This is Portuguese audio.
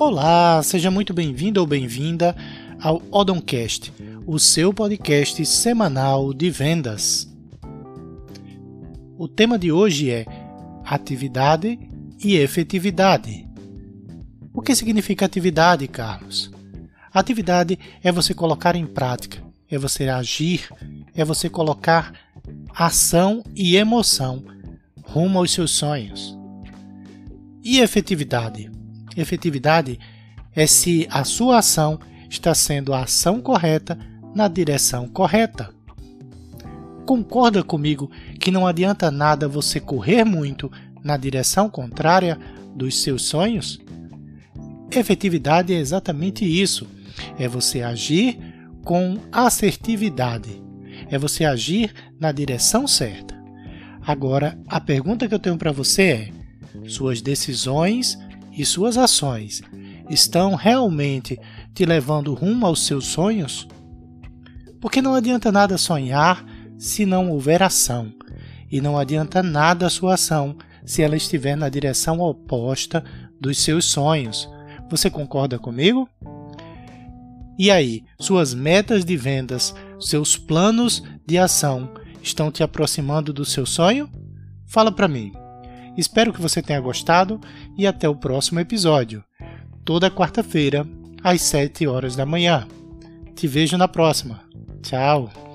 Olá, seja muito bem-vindo ou bem-vinda ao Odoncast, o seu podcast semanal de vendas. O tema de hoje é atividade e efetividade. O que significa atividade, Carlos? Atividade é você colocar em prática, é você agir, é você colocar ação e emoção rumo aos seus sonhos. E efetividade? Efetividade é se a sua ação está sendo a ação correta na direção correta. Concorda comigo que não adianta nada você correr muito na direção contrária dos seus sonhos? Efetividade é exatamente isso. É você agir com assertividade. É você agir na direção certa. Agora, a pergunta que eu tenho para você é: suas decisões e suas ações estão realmente te levando rumo aos seus sonhos? Porque não adianta nada sonhar se não houver ação, e não adianta nada a sua ação se ela estiver na direção oposta dos seus sonhos. Você concorda comigo? E aí, suas metas de vendas, seus planos de ação estão te aproximando do seu sonho? Fala para mim. Espero que você tenha gostado e até o próximo episódio, toda quarta-feira, às 7 horas da manhã. Te vejo na próxima. Tchau!